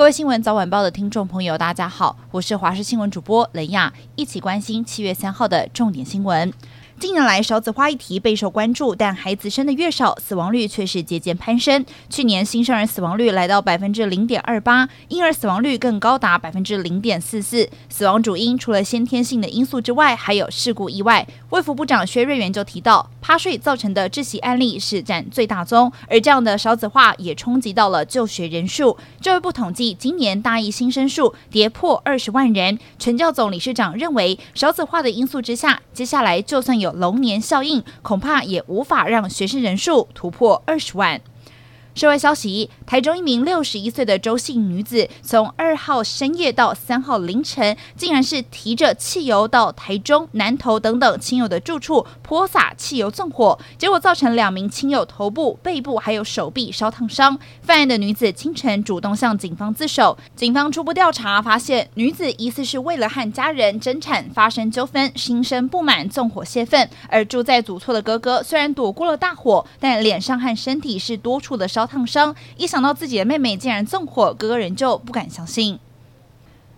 各位新闻早晚报的听众朋友，大家好，我是华视新闻主播雷亚，一起关心七月三号的重点新闻。近年来，少子化议题备受关注，但孩子生的越少，死亡率却是节节攀升。去年新生儿死亡率来到百分之零点二八，婴儿死亡率更高达百分之零点四四。死亡主因除了先天性的因素之外，还有事故意外。卫福部长薛瑞元就提到，趴睡造成的窒息案例是占最大宗，而这样的少子化也冲击到了就学人数。教育部统计，今年大一新生数跌破二十万人。陈教总理事长认为，少子化的因素之下，接下来就算有龙年效应，恐怕也无法让学生人数突破二十万。社会消息：台中一名六十一岁的周姓女子，从二号深夜到三号凌晨，竟然是提着汽油到台中、南投等等亲友的住处泼洒汽油纵火，结果造成两名亲友头部、背部还有手臂烧烫伤。犯案的女子清晨主动向警方自首，警方初步调查发现，女子疑似是为了和家人争产发生纠纷，心生不满纵火泄愤。而住在祖厝的哥哥虽然躲过了大火，但脸上和身体是多处的烧。烫伤，一想到自己的妹妹竟然纵火，哥哥仍旧不敢相信。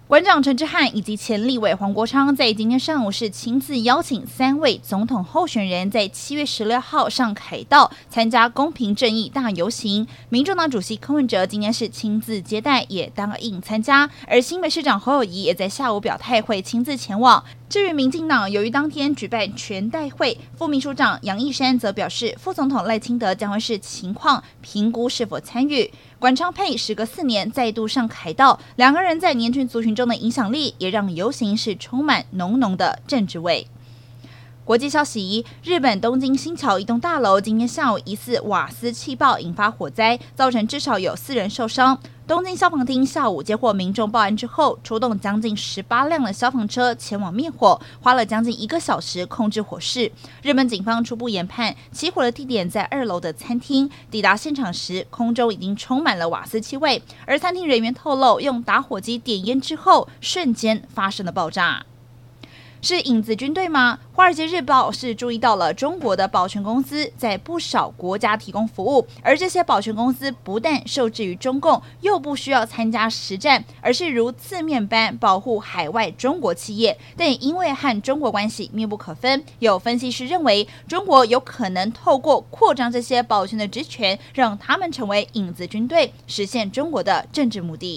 馆长陈之汉以及前立委黄国昌在今天上午是亲自邀请三位总统候选人，在七月十六号上凯道参加公平正义大游行。民众党主席柯文哲今天是亲自接待，也答应参加。而新北市长侯友谊也在下午表态会亲自前往。至于民进党，由于当天举办全代会，副秘书长杨义山则表示，副总统赖清德将会视情况评估是否参与。管昌沛时隔四年再度上凯道，两个人在年轻族群中的影响力，也让游行是充满浓浓的政治味。国际消息：日本东京新桥一栋大楼今天下午疑似瓦斯气爆引发火灾，造成至少有四人受伤。东京消防厅下午接获民众报案之后，出动将近十八辆的消防车前往灭火，花了将近一个小时控制火势。日本警方初步研判，起火的地点在二楼的餐厅。抵达现场时，空中已经充满了瓦斯气味，而餐厅人员透露，用打火机点烟之后，瞬间发生了爆炸。是影子军队吗？《华尔街日报》是注意到了中国的保全公司在不少国家提供服务，而这些保全公司不但受制于中共，又不需要参加实战，而是如字面般保护海外中国企业。但也因为和中国关系密不可分，有分析师认为，中国有可能透过扩张这些保全的职权，让他们成为影子军队，实现中国的政治目的。